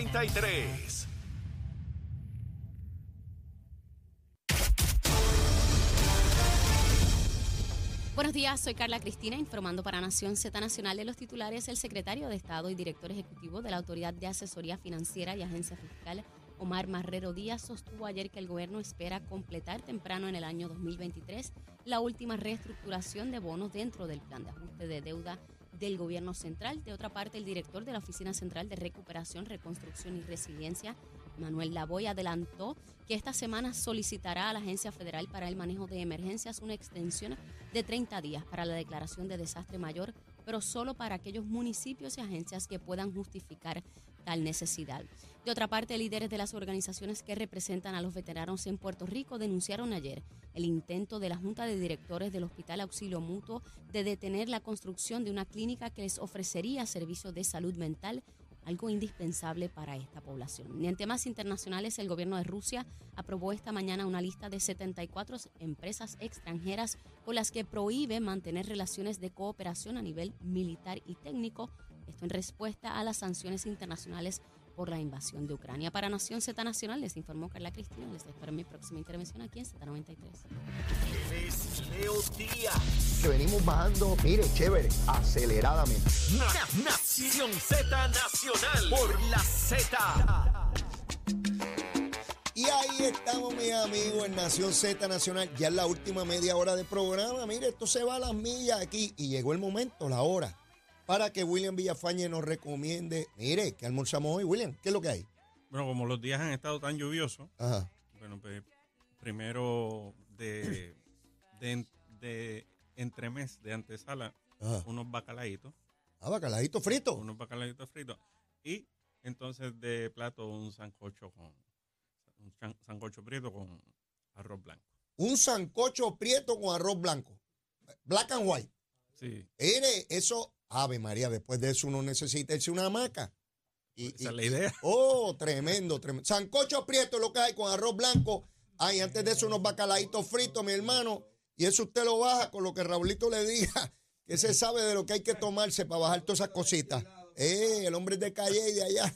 Z93. Buenos días, soy Carla Cristina informando para Nación Z Nacional de los titulares. El secretario de Estado y director ejecutivo de la Autoridad de Asesoría Financiera y Agencia Fiscal, Omar Marrero Díaz, sostuvo ayer que el gobierno espera completar temprano en el año 2023 la última reestructuración de bonos dentro del plan de ajuste de deuda del gobierno central. De otra parte, el director de la Oficina Central de Recuperación, Reconstrucción y Resiliencia, Manuel Lavoy, adelantó que esta semana solicitará a la Agencia Federal para el Manejo de Emergencias una extensión de 30 días para la declaración de desastre mayor, pero solo para aquellos municipios y agencias que puedan justificar tal necesidad. De otra parte, líderes de las organizaciones que representan a los veteranos en Puerto Rico denunciaron ayer el intento de la Junta de Directores del Hospital Auxilio Mutuo de detener la construcción de una clínica que les ofrecería servicios de salud mental algo indispensable para esta población. Y en temas internacionales, el gobierno de Rusia aprobó esta mañana una lista de 74 empresas extranjeras con las que prohíbe mantener relaciones de cooperación a nivel militar y técnico, esto en respuesta a las sanciones internacionales por la invasión de Ucrania. Para Nación Z Nacional les informó Carla Cristina. Les espero en mi próxima intervención aquí en Z93. Es Leo Díaz. que venimos bajando, mire, chévere, aceleradamente. Na- Nación Z Nacional por la Z. Y ahí estamos, mis amigos, en Nación Z Nacional. Ya es la última media hora de programa. Mire, esto se va a las millas aquí. Y llegó el momento, la hora, para que William Villafañe nos recomiende. Mire, ¿qué almorzamos hoy, William? ¿Qué es lo que hay? Bueno, como los días han estado tan lluviosos, Ajá. bueno, pues primero de, de, de entremés, de antesala, Ajá. unos bacalaitos, Ah, bacalaíto frito. unos bacalaitos fritos, y entonces de plato un sancocho con un sancocho prieto con arroz blanco. Un sancocho prieto con arroz blanco. Black and white. Sí, Mire, eso, Ave María, después de eso uno necesita irse una hamaca. Y, esa es la idea. Oh, tremendo, tremendo. Sancocho prieto lo que hay con arroz blanco. Ay, antes de eso unos bacalaitos fritos, mi hermano. Y eso usted lo baja con lo que Raulito le diga, que se sabe de lo que hay que tomarse para bajar todas esas cositas. Eh, el hombre es de calle y de allá.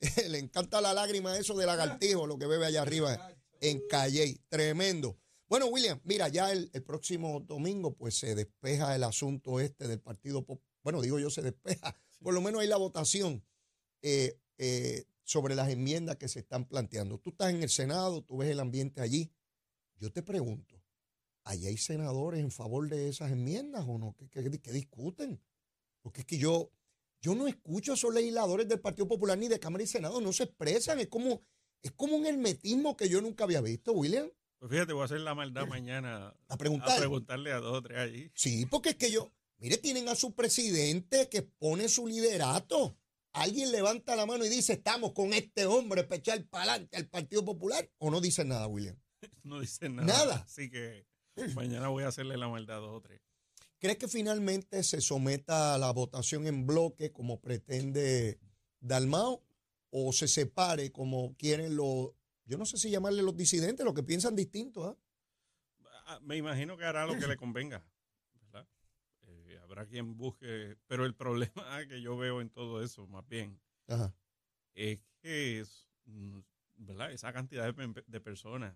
le encanta la lágrima eso de lagartijo, lo que bebe allá arriba en Calle. Tremendo. Bueno, William, mira, ya el, el próximo domingo pues se despeja el asunto este del Partido Pop- Bueno, digo yo se despeja. Por lo menos hay la votación eh, eh, sobre las enmiendas que se están planteando. Tú estás en el Senado, tú ves el ambiente allí. Yo te pregunto, ¿allí hay senadores en favor de esas enmiendas o no? ¿Qué, qué- qué discuten? Porque es que yo, yo no escucho a esos legisladores del Partido Popular ni de Cámara y Senado, no se expresan. Es como, es como un hermetismo que yo nunca había visto, William. Pues fíjate, voy a hacer la maldad mañana A preguntar. a preguntarle a dos o tres allí. Sí, porque es que yo, mire, tienen a su presidente que pone su liderato. Alguien levanta la mano y dice, estamos con este hombre para echar para adelante al Partido Popular. ¿O no dicen nada, William? No dicen nada. Nada. Así que mañana voy a hacerle la maldad a dos o tres. ¿Crees que finalmente se someta a la votación en bloque como pretende Dalmao? ¿O se separe como quieren los, yo no sé si llamarle los disidentes, los que piensan distinto? Ah, Me imagino que hará lo que le convenga, ¿verdad? Eh, habrá quien busque, pero el problema que yo veo en todo eso, más bien, Ajá. es que es, mm, ¿verdad? Esa cantidad de, pe- de personas.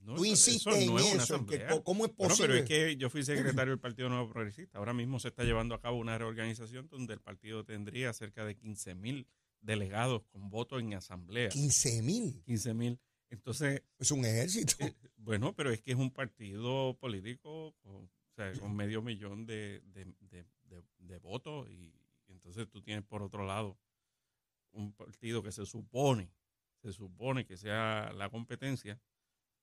No, Tú insistes eso no en es eso, que ¿cómo es Bueno, posible? pero es que yo fui secretario del Partido Nuevo Progresista. Ahora mismo se está llevando a cabo una reorganización donde el partido tendría cerca de 15 mil delegados con voto en asamblea. 15 mil. 15 mil. Entonces, Es un ejército. eh, bueno, pero es que es un partido político con, o sea, con medio millón de, de- de- de- de votos y entonces tú tienes por otro lado un partido que se supone, se supone que sea la competencia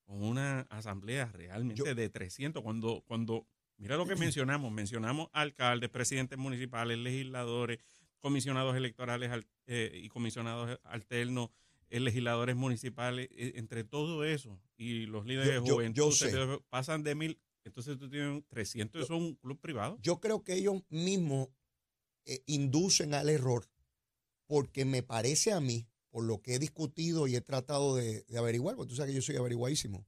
con una asamblea realmente Yo- de 300 cuando cuando mira lo que mencionamos, mencionamos alcaldes, presidentes municipales, legisladores, comisionados electorales al- eh, y comisionados alternos, eh, legisladores municipales, eh, entre todo eso y los líderes Yo- de juventud pasan de mil, entonces tú tienes 300, eso es un club privado. Yo creo que ellos mismos eh, inducen al error, porque me parece a mí, por lo que he discutido y he tratado de, de averiguar, porque tú sabes que yo soy averiguadísimo,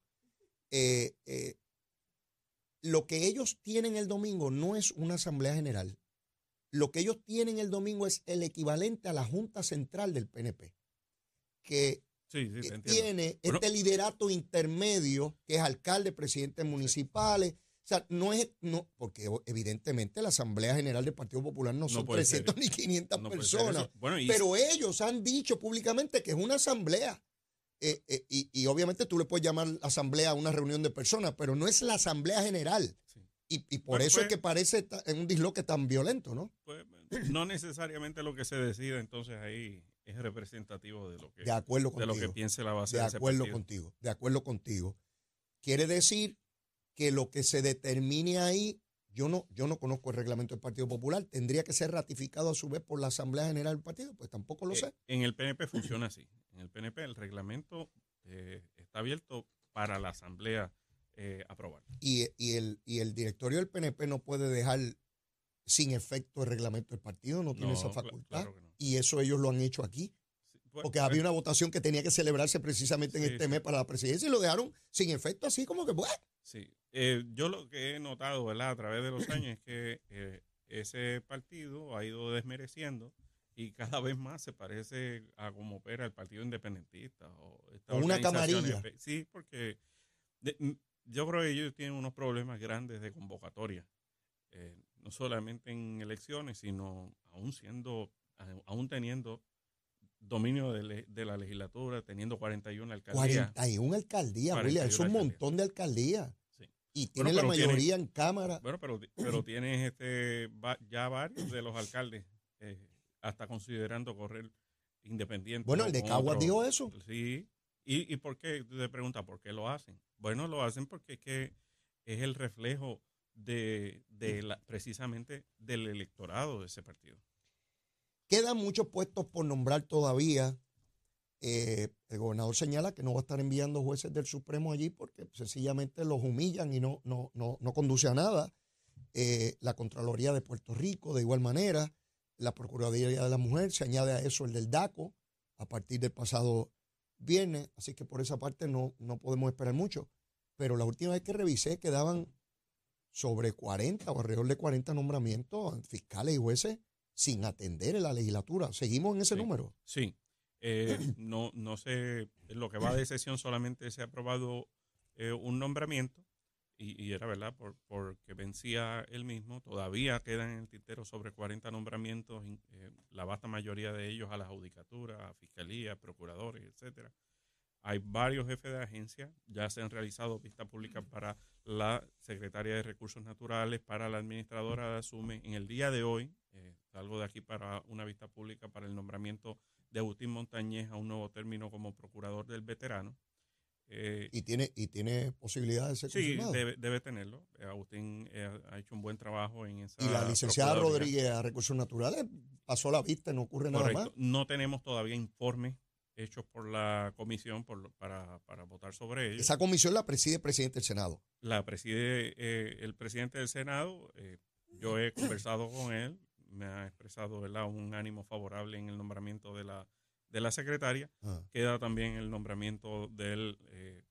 lo que ellos tienen el domingo no es una asamblea general. Lo que ellos tienen el domingo es el equivalente a la Junta Central del PNP, que Sí, sí, te eh, tiene Bueno. este liderato intermedio, que es alcalde, presidentes municipales. O sea, no es, no, porque evidentemente la Asamblea General del Partido Popular no No son ser. 300 ni 500 No puede ser personas. eso. Bueno, y Pero ellos han dicho públicamente que es una asamblea. Eh, eh, y, y obviamente tú le puedes llamar asamblea a una reunión de personas, pero no es la asamblea general. Y, y por Bueno, eso es pues- que parece un disloque tan violento, ¿no? pues, no necesariamente lo que se decida entonces ahí es representativo de lo que, De acuerdo de lo que contigo. piense la base De acuerdo contigo. De acuerdo contigo. Quiere decir que lo que se determine ahí, yo no, yo no conozco el reglamento del Partido Popular, tendría que ser ratificado a su vez por la Asamblea General del partido, pues tampoco lo Eh, sé. En el PNP funciona así. En el PNP el reglamento eh, está abierto para la asamblea eh, aprobar. y, y el, y el directorio del PNP no puede dejar sin efecto el reglamento del partido, no tiene No, esa facultad. claro que no. Y eso ellos lo han hecho aquí, Sí, pues, porque había una votación que tenía que celebrarse precisamente en Sí, este mes para la presidencia y lo dejaron sin efecto, así como que, bueno, Sí, Eh, yo lo que he notado, ¿verdad? A través de los años es que eh, ese partido ha ido desmereciendo y cada vez más se parece a cómo opera el Partido Independentista. O una camarilla. Sí, porque de- yo creo que ellos tienen unos problemas grandes de convocatoria, eh, no solamente en elecciones, sino aún siendo, aún teniendo dominio de, le- de la legislatura, teniendo 41 alcaldías. 41 alcaldías, 41 William, es un montón de alcaldías. Sí. Y tiene la tiene- mayoría en Cámara. Bueno, pero, pero tienes este, ya varios de los alcaldes eh, hasta considerando correr independiente. Bueno, el de Caguas dijo eso. Sí. ¿Y, ¿Y por qué? Te preguntas, ¿por qué lo hacen? Bueno, lo hacen porque es que es el reflejo de, de la, precisamente del electorado de ese partido. Quedan muchos puestos por nombrar todavía. Eh, el gobernador señala que no va a estar enviando jueces del Supremo allí porque sencillamente los humillan y no, no, no, no conduce a nada. Eh, la Contraloría de Puerto Rico, de igual manera, la Procuraduría de la Mujer, se añade a eso el del DACO a partir del pasado viernes, así que por esa parte no, no podemos esperar mucho. Pero la última vez que revisé quedaban sobre 40 o alrededor de 40 nombramientos fiscales y jueces sin atender en la legislatura. ¿Seguimos en ese Sí. número? Sí. Eh, no, no sé, en lo que va de sesión solamente se ha aprobado eh, un nombramiento y, y era verdad por, porque vencía él mismo. Todavía quedan en el tintero sobre 40 nombramientos, eh, la vasta mayoría de ellos a la judicatura, a fiscalía, procuradores, etcétera. Hay varios jefes de agencia, ya se han realizado vistas públicas para la secretaria de Recursos Naturales, para la administradora de Asume. En el día de hoy, eh, salgo de aquí para una vista pública para el nombramiento de Agustín Montañez a un nuevo término como procurador del veterano. Eh, Y tiene, y tiene posibilidad de ser sí, confirmado. debe, debe tenerlo. Eh, Agustín eh, ha hecho un buen trabajo en esa. y la licenciada. Rodríguez a Recursos Naturales pasó la vista, no ocurre nada más. No tenemos todavía informes hechos por la comisión por, para, para votar sobre ellos. Esa comisión la preside el presidente del Senado. La preside eh, el presidente del Senado. yo he conversado con él, me ha expresado ¿verdad? un ánimo favorable en el nombramiento de la, de la secretaria. Ah. Queda también el nombramiento del eh,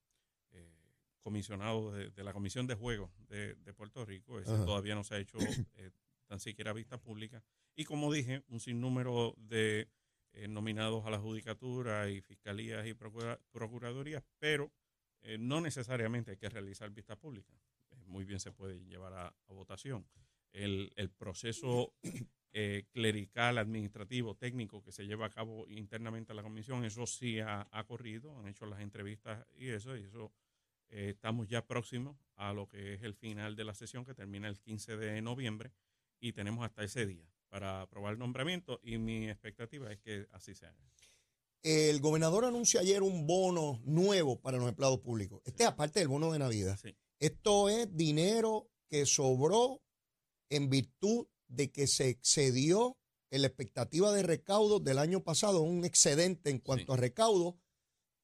eh, comisionado de, de la Comisión de Juegos de, de Puerto Rico. Ese todavía no se ha hecho eh, tan siquiera vista pública. Y como dije, un sinnúmero de nominados a la judicatura y fiscalías y procura- procuradurías, pero no necesariamente hay que realizar vista pública. Muy bien se puede llevar a, a votación. El, el proceso eh, clerical, administrativo, técnico que se lleva a cabo internamente a la comisión, eso sí ha, ha corrido, han hecho las entrevistas y eso, y eso eh, estamos ya próximos a lo que es el final de la sesión que termina el 15 de noviembre y tenemos hasta ese día para aprobar el nombramiento y mi expectativa es que así se haga. El gobernador anuncia ayer un bono nuevo para los empleados públicos. Este es aparte del bono de Navidad. Sí. Esto es dinero que sobró en virtud de que se excedió en la expectativa de recaudo del año pasado, un excedente en cuanto Sí. a recaudo,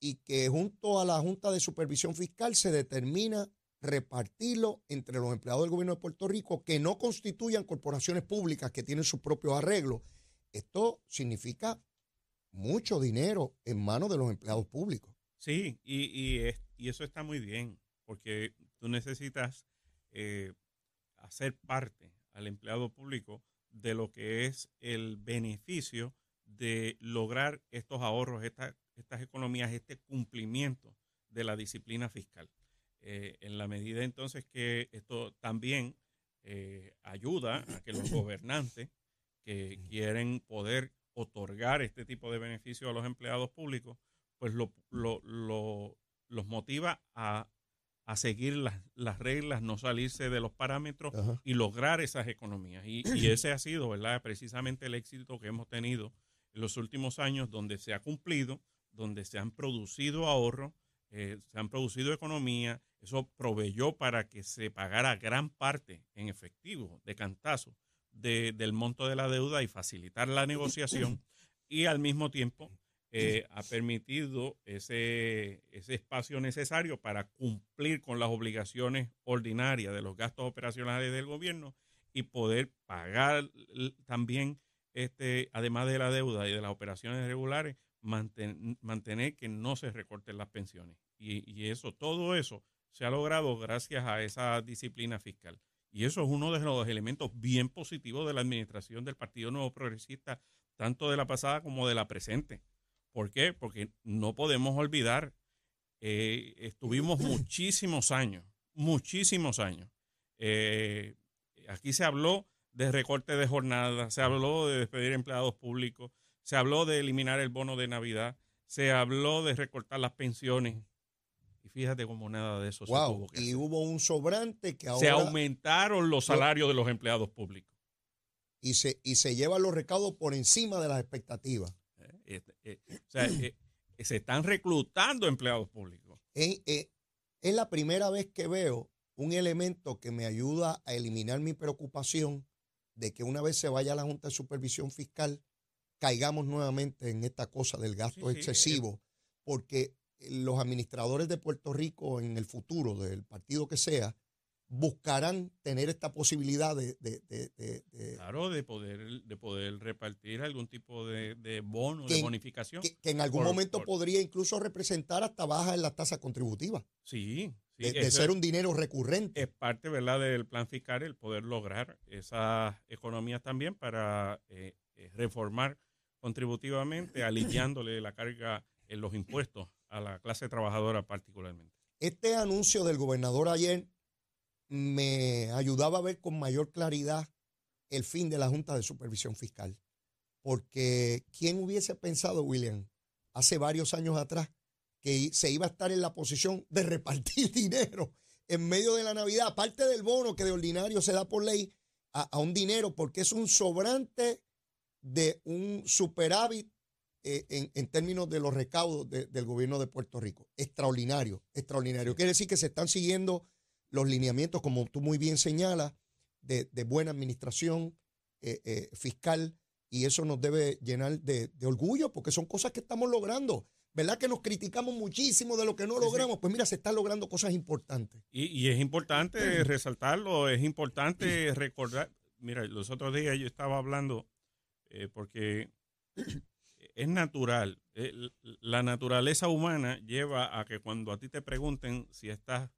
y que junto a la Junta de Supervisión Fiscal se determina repartirlo entre los empleados del gobierno de Puerto Rico que no constituyan corporaciones públicas que tienen sus propios arreglos. Esto significa mucho dinero en manos de los empleados públicos. Sí, y, y, es- y eso está muy bien, porque tú necesitas eh, hacer parte al empleado público de lo que es el beneficio de lograr estos ahorros, estas economías, este cumplimiento de la disciplina fiscal. Eh, en la medida entonces que esto también eh, ayuda a que los gobernantes que quieren poder otorgar este tipo de beneficios a los empleados públicos, pues lo, los motiva a, seguir las, reglas, no salirse de los parámetros y lograr esas economías. Y, y, ese ha sido, ¿verdad? Precisamente el éxito que hemos tenido en los últimos años, donde se ha cumplido, donde se han producido ahorros, eh, se han producido economía, eso proveyó para que se pagara gran parte en efectivo, de cantazo, del monto de la deuda y facilitar la negociación y al mismo tiempo eh, ha permitido ese, ese espacio necesario para cumplir con las obligaciones ordinarias de los gastos operacionales del gobierno y poder pagar también, este, además de la deuda y de las operaciones regulares, mantener que no se recorten las pensiones. Y, eso, todo eso se ha logrado gracias a esa disciplina fiscal. Y eso es uno de los elementos bien positivos de la administración del Partido Nuevo Progresista, tanto de la pasada como de la presente. ¿Por qué? Porque no podemos olvidar, eh, estuvimos muchísimos años, muchísimos años. Eh, aquí se habló de recorte de jornada, se habló de despedir empleados públicos, se habló de eliminar el bono de Navidad, se habló de recortar las pensiones. Y fíjate cómo nada de eso se tuvo que Y hubo un sobrante que ahora... Se aumentaron los salarios de los empleados públicos. Y se, y se llevan los recaudos por encima de las expectativas. Eh, este, eh, o sea, eh, se están reclutando empleados públicos. es la primera vez que veo un elemento que me ayuda a eliminar mi preocupación de que una vez se vaya a la Junta de Supervisión Fiscal, caigamos nuevamente en esta cosa del gasto excesivo, porque los administradores de Puerto Rico en el futuro, del partido que sea, buscarán tener esta posibilidad de, claro de poder de poder repartir algún tipo de, bono de bonificación que, en algún momento podría incluso representar hasta baja en la tasa contributiva sí, de, ser un dinero recurrente. es parte verdad del plan fiscal el poder lograr esas economías también para eh, eh, reformar contributivamente, aliviándole la carga en los impuestos a la clase trabajadora particularmente. Este anuncio del gobernador ayer me ayudaba a ver con mayor claridad el fin de la Junta de Supervisión Fiscal. Porque ¿quién hubiese pensado, William, hace varios años atrás, que se iba a estar en la posición de repartir dinero en medio de la Navidad, aparte del bono que de ordinario se da por ley, a, un dinero, porque es un sobrante de un superávit eh, en, términos de los recaudos del gobierno de Puerto Rico. Extraordinario, extraordinario. Quiere decir que se están siguiendo los lineamientos, como tú muy bien señalas, de, buena administración eh, eh, fiscal y eso nos debe llenar de, orgullo porque son cosas que estamos logrando. ¿Verdad que nos criticamos muchísimo de lo que no logramos? Pues mira, se están logrando cosas importantes. Y, y es importante resaltarlo, es importante recordar. Mira, los otros días yo estaba hablando eh, porque es natural. La naturaleza humana lleva a que cuando a ti te pregunten si estás,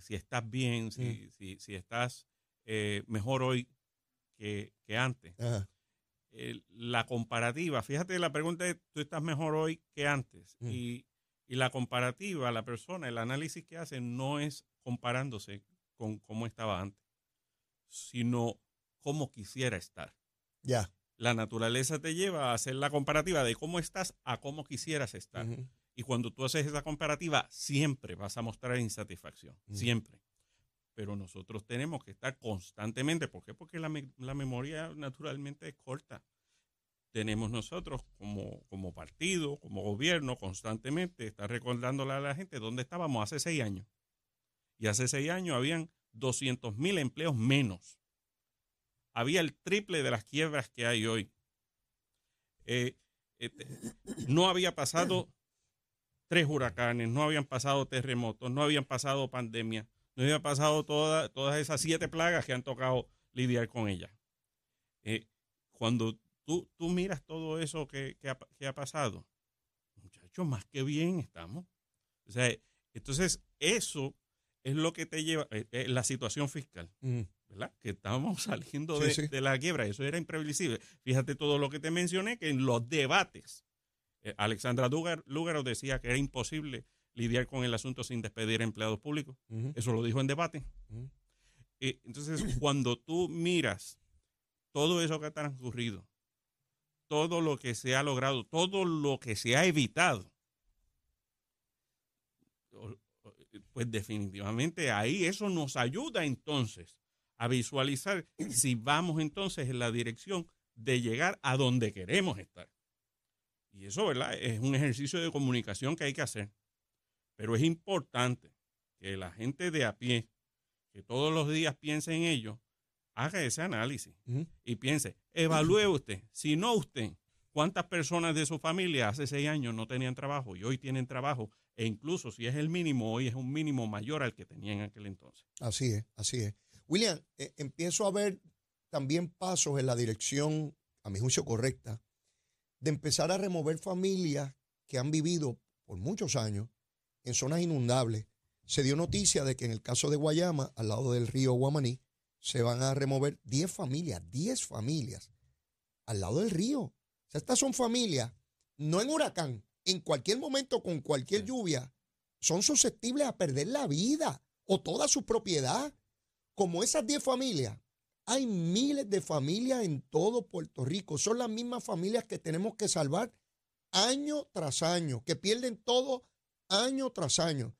si estás bien, si, si, si, estás mejor hoy que, antes. la comparativa, fíjate, la pregunta es, ¿tú estás mejor hoy que antes? Mm. Y, y, la comparativa, la persona, el análisis que hace no es comparándose con cómo estaba antes, sino cómo quisiera estar. Ya la naturaleza te lleva a hacer la comparativa de cómo estás a cómo quisieras estar. Y cuando tú haces esa comparativa, siempre vas a mostrar insatisfacción, siempre. Pero nosotros tenemos que estar constantemente, ¿por qué? Porque la, memoria naturalmente es corta. Tenemos nosotros como, como partido, como gobierno, constantemente estar recordándole a la gente dónde estábamos hace seis años. Y hace seis años habían 200 mil empleos menos había el triple de las quiebras que hay hoy. Eh, este, no había pasado tres huracanes, no habían pasado terremotos, no habían pasado pandemias, no habían pasado todas esas siete plagas que han tocado lidiar con ellas. Eh, cuando tú, tú, miras todo eso que, ha, pasado, muchachos, más que bien estamos. O sea, entonces eso es lo que te lleva, eh, eh, la situación fiscal. Mm. ¿verdad? Que estábamos saliendo Sí, de, sí. de la quiebra, eso era imprevisible. Fíjate todo lo que te mencioné, que en los debates, eh, Alexandra Lugar, decía que era imposible lidiar con el asunto sin despedir a empleados públicos. Eso lo dijo en debate. Eh, entonces, cuando tú miras todo eso que ha transcurrido, todo lo que se ha logrado, todo lo que se ha evitado, pues definitivamente ahí eso nos ayuda entonces a visualizar si vamos entonces en la dirección de llegar a donde queremos estar. Y eso, ¿verdad? Es un ejercicio de comunicación que hay que hacer. Pero es importante que la gente de a pie, que todos los días piense en ello, haga ese análisis y piense, evalúe usted, si no usted, cuántas personas de su familia hace seis años no tenían trabajo y hoy tienen trabajo, e incluso si es el mínimo, hoy es un mínimo mayor al que tenía en aquel entonces. Así es, así es. William, eh, empiezo a ver también pasos en la dirección, a mi juicio correcta, de empezar a remover familias que han vivido por muchos años en zonas inundables. Se dio noticia de que en el caso de Guayama, al lado del río Guamaní, se van a remover 10 familias, 10 familias al lado del río. O sea, estas son familias, no en huracán, en cualquier momento, con cualquier lluvia, son susceptibles a perder la vida o toda su propiedad. Como esas 10 familias, hay miles de familias en todo Puerto Rico. Son las mismas familias que tenemos que salvar año tras año, que pierden todo año tras año.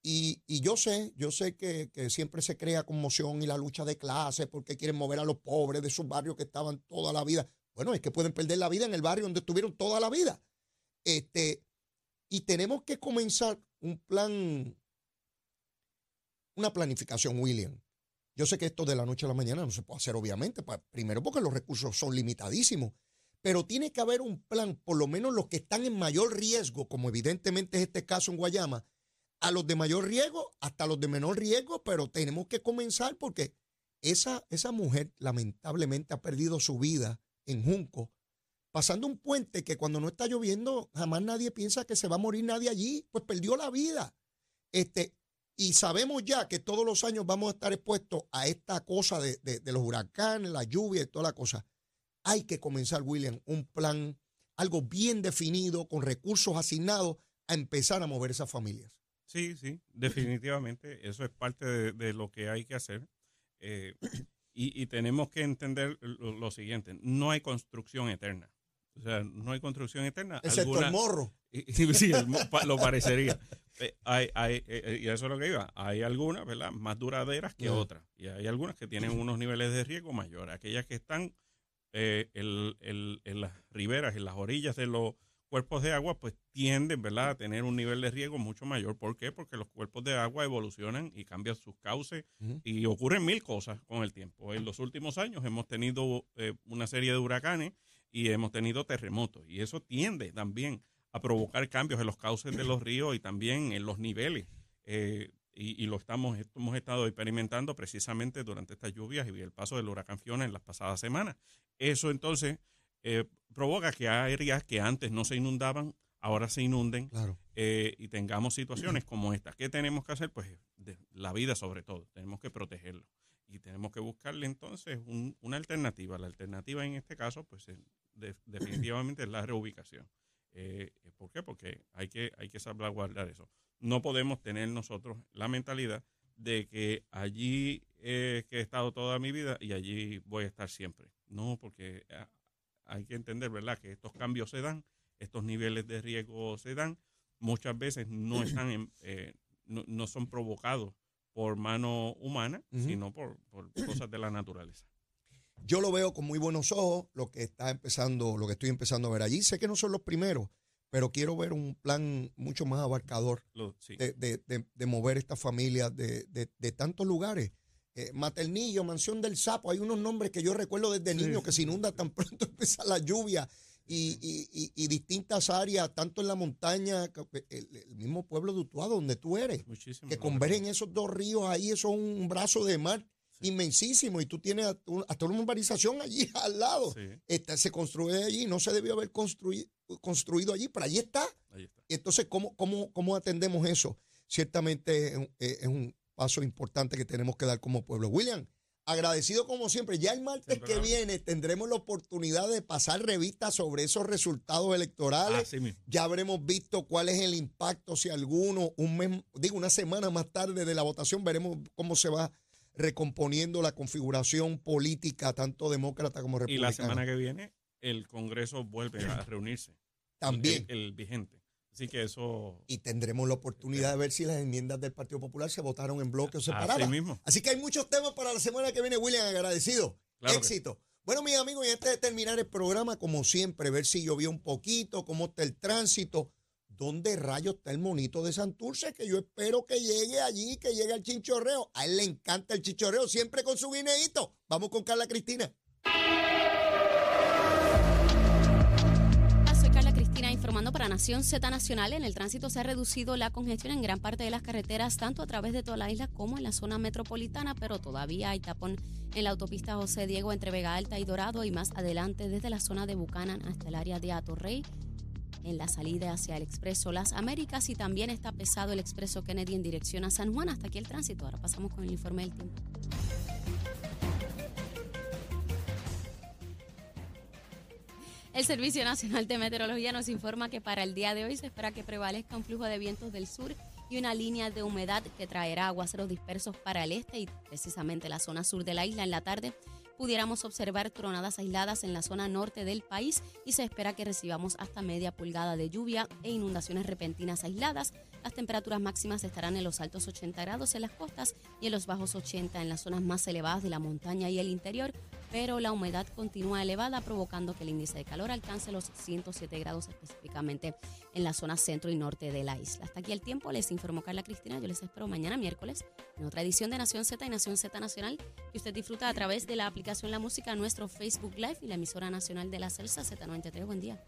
Y, yo sé, yo sé que, que siempre se crea conmoción y la lucha de clases porque quieren mover a los pobres de sus barrios que estaban toda la vida. Bueno, es que pueden perder la vida en el barrio donde estuvieron toda la vida. Este, y tenemos que comenzar un plan, una planificación, William. Yo sé que esto de la noche a la mañana no se puede hacer, obviamente, primero porque los recursos son limitadísimos, pero tiene que haber un plan, por lo menos los que están en mayor riesgo, como evidentemente es este caso en Guayama, a los de mayor riesgo hasta los de menor riesgo, pero tenemos que comenzar porque esa, esa mujer lamentablemente ha perdido su vida en Junco, pasando un puente que cuando no está lloviendo jamás nadie piensa que se va a morir nadie allí, pues perdió la vida. Este, y sabemos ya que todos los años vamos a estar expuestos a esta cosa de, de- de los huracanes, la lluvia y toda la cosa. Hay que comenzar, William, un plan, algo bien definido, con recursos asignados, a empezar a mover esas familias. Sí, sí, definitivamente. Eso es parte de, de lo que hay que hacer. Eh, y, y tenemos que entender lo, lo siguiente, no hay construcción eterna. O sea, no hay construcción eterna. Excepto el morro. Sí, lo parecería. Eh, Hay, hay, eh, eh, y eso es lo que iba. Hay algunas, ¿verdad? Más duraderas que otras. Y hay algunas que tienen unos niveles de riesgo mayores. Aquellas que están eh, el- el- en las riberas, en las orillas de los cuerpos de agua, pues tienden, ¿verdad?, a tener un nivel de riesgo mucho mayor. ¿Por qué? Porque los cuerpos de agua evolucionan y cambian sus cauces y ocurren mil cosas con el tiempo. En los últimos años hemos tenido eh, una serie de huracanes y hemos tenido terremotos y eso tiende también a provocar cambios en los cauces de los ríos y también en los niveles. Eh, y, y lo estamos hemos estado experimentando precisamente durante estas lluvias y el paso del huracán Fiona en las pasadas semanas. Eso entonces eh, provoca que áreas que antes no se inundaban, ahora se inunden Claro. eh, y tengamos situaciones como esta. ¿Qué tenemos que hacer? Pues de la vida sobre todo. Tenemos que protegerlo. Y tenemos que buscarle entonces un- una alternativa. La alternativa en este caso, pues es de- definitivamente es la reubicación. Eh, ¿Por qué? Porque hay que, hay que salvaguardar eso. No podemos tener nosotros la mentalidad de que allí eh, que he estado toda mi vida y allí voy a estar siempre. No, porque ah, hay que entender, ¿verdad?, que estos cambios se dan, estos niveles de riesgo se dan, muchas veces no están en, eh, no, no son provocados por mano humana, sino por, por cosas de la naturaleza. Yo lo veo con muy buenos ojos, lo que está empezando, lo que estoy empezando a ver allí. Sé que no son los primeros, pero quiero ver un plan mucho más abarcador Lo- sí. de, de- de- de mover estas familias de, tantos lugares. Eh, Maternillo, Mansión del Sapo, hay unos nombres que yo recuerdo desde Sí, niño que se inunda tan pronto empieza la lluvia y, y- y- y distintas áreas, tanto en la montaña, el, el mismo pueblo de Utuado, donde tú eres, Muchísimo. que convergen esos dos ríos ahí, eso es un brazo de mar Sí. inmensísimo y tú tienes hasta un- hasta una urbanización allí al lado. Sí, se construye allí, no se debió haber construi- construido allí, pero allí está. ahí está. Entonces, ¿cómo, cómo, cómo atendemos eso? Ciertamente es un, es un pasos importantes que tenemos que dar como pueblo. William, agradecido como siempre. Ya el martes Siempre que viene tendremos la oportunidad de pasar revista sobre esos resultados electorales. Así mismo. Ya habremos visto cuál es el impacto, si alguno, un mes, digo, una semana más tarde de la votación, veremos cómo se va recomponiendo la configuración política, tanto demócrata como Y republicana. la semana que viene el Congreso vuelve a reunirse. También. El, el vigente. Así que eso... Y tendremos la oportunidad de ver si las enmiendas del Partido Popular se votaron en bloque o separadas. Así mismo. Así que hay muchos temas para la semana que viene, William. Agradecido. Claro que Éxito. Bueno, mis amigos, y antes de terminar el programa, como siempre, ver si llovió un poquito, cómo está el tránsito. ¿Dónde rayos está el monito de Santurce? Que yo espero que llegue allí, que llegue al chinchorreo. A él le encanta el chinchorreo, siempre con su guineíto. Vamos con Carla Cristina. Soy Carla Cristina informando para Nación Z Nacional. En el tránsito se ha reducido la congestión en gran parte de las carreteras, tanto a través de toda la isla como en la zona metropolitana, pero todavía hay tapón en la autopista José Diego entre Vega Alta y Dorado y más adelante desde la zona de Bucanan hasta el área de Atorrey en la salida hacia el expreso Las Américas y también está pesado el expreso Kennedy en dirección a San Juan. Hasta aquí el tránsito. Ahora pasamos con el informe del tiempo. El Servicio Nacional de Meteorología nos informa que para el día de hoy se espera que prevalezca un flujo de vientos del sur y una línea de humedad que traerá aguaceros dispersos para el este y precisamente la zona sur de la isla en la tarde. Pudiéramos observar tronadas aisladas en la zona norte del país y se espera que recibamos hasta media pulgada de lluvia e inundaciones repentinas aisladas. Las temperaturas máximas estarán en los altos 80 grados en las costas y en los bajos 80 en las zonas más elevadas de la montaña y el interior, pero la humedad continúa elevada provocando que el índice de calor alcance los 107 grados específicamente en la zona centro y norte de la isla. Hasta aquí el tiempo, les informó Carla Cristina, yo les espero mañana miércoles en otra edición de Nación Z y Nación Z Nacional que usted disfruta a través de la aplicación La Música, nuestro Facebook Live y la emisora nacional de la salsa Z93. Buen día.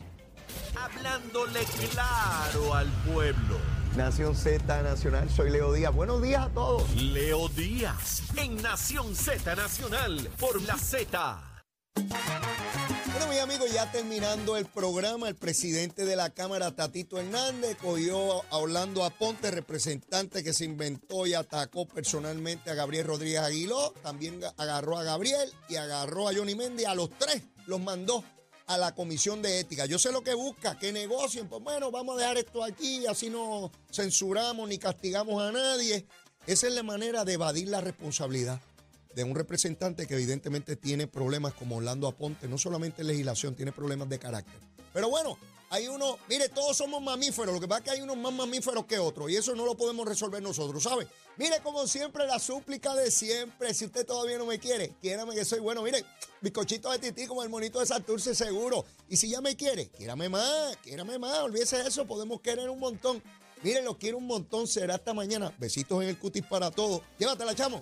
Hablándole claro al pueblo. Nación Z Nacional, soy Leo Díaz. Buenos días a todos. Leo Díaz en Nación Z Nacional por la Z. Amigos, ya terminando el programa, el presidente de la Cámara, Tatito Hernández, cogió a Orlando Aponte, representante que se inventó y atacó personalmente a Gabriel Rodríguez Aguiló. También agarró a Gabriel y agarró a Johnny Méndez. A los tres los mandó a la Comisión de Ética. Yo sé lo que busca, que negocien. Pues bueno, vamos a dejar esto aquí, así no censuramos ni castigamos a nadie. Esa es la manera de evadir la responsabilidad de un representante que evidentemente tiene problemas como Orlando Aponte, no solamente en legislación, tiene problemas de carácter. Pero bueno, hay uno, mire, todos somos mamíferos, lo que pasa es que hay unos más mamíferos que otros y eso no lo podemos resolver nosotros, ¿sabe? Mire, como siempre, la súplica de siempre, si usted todavía no me quiere, quiérame que soy bueno, mire, bizcochito de tití como el monito de Santurce seguro. Y si ya me quiere, quiérame más, quiérame más, olvídese de eso, podemos querer un montón. Mire, lo quiero un montón, será hasta mañana. Besitos en el cutis para todos. Llévatela, chamo.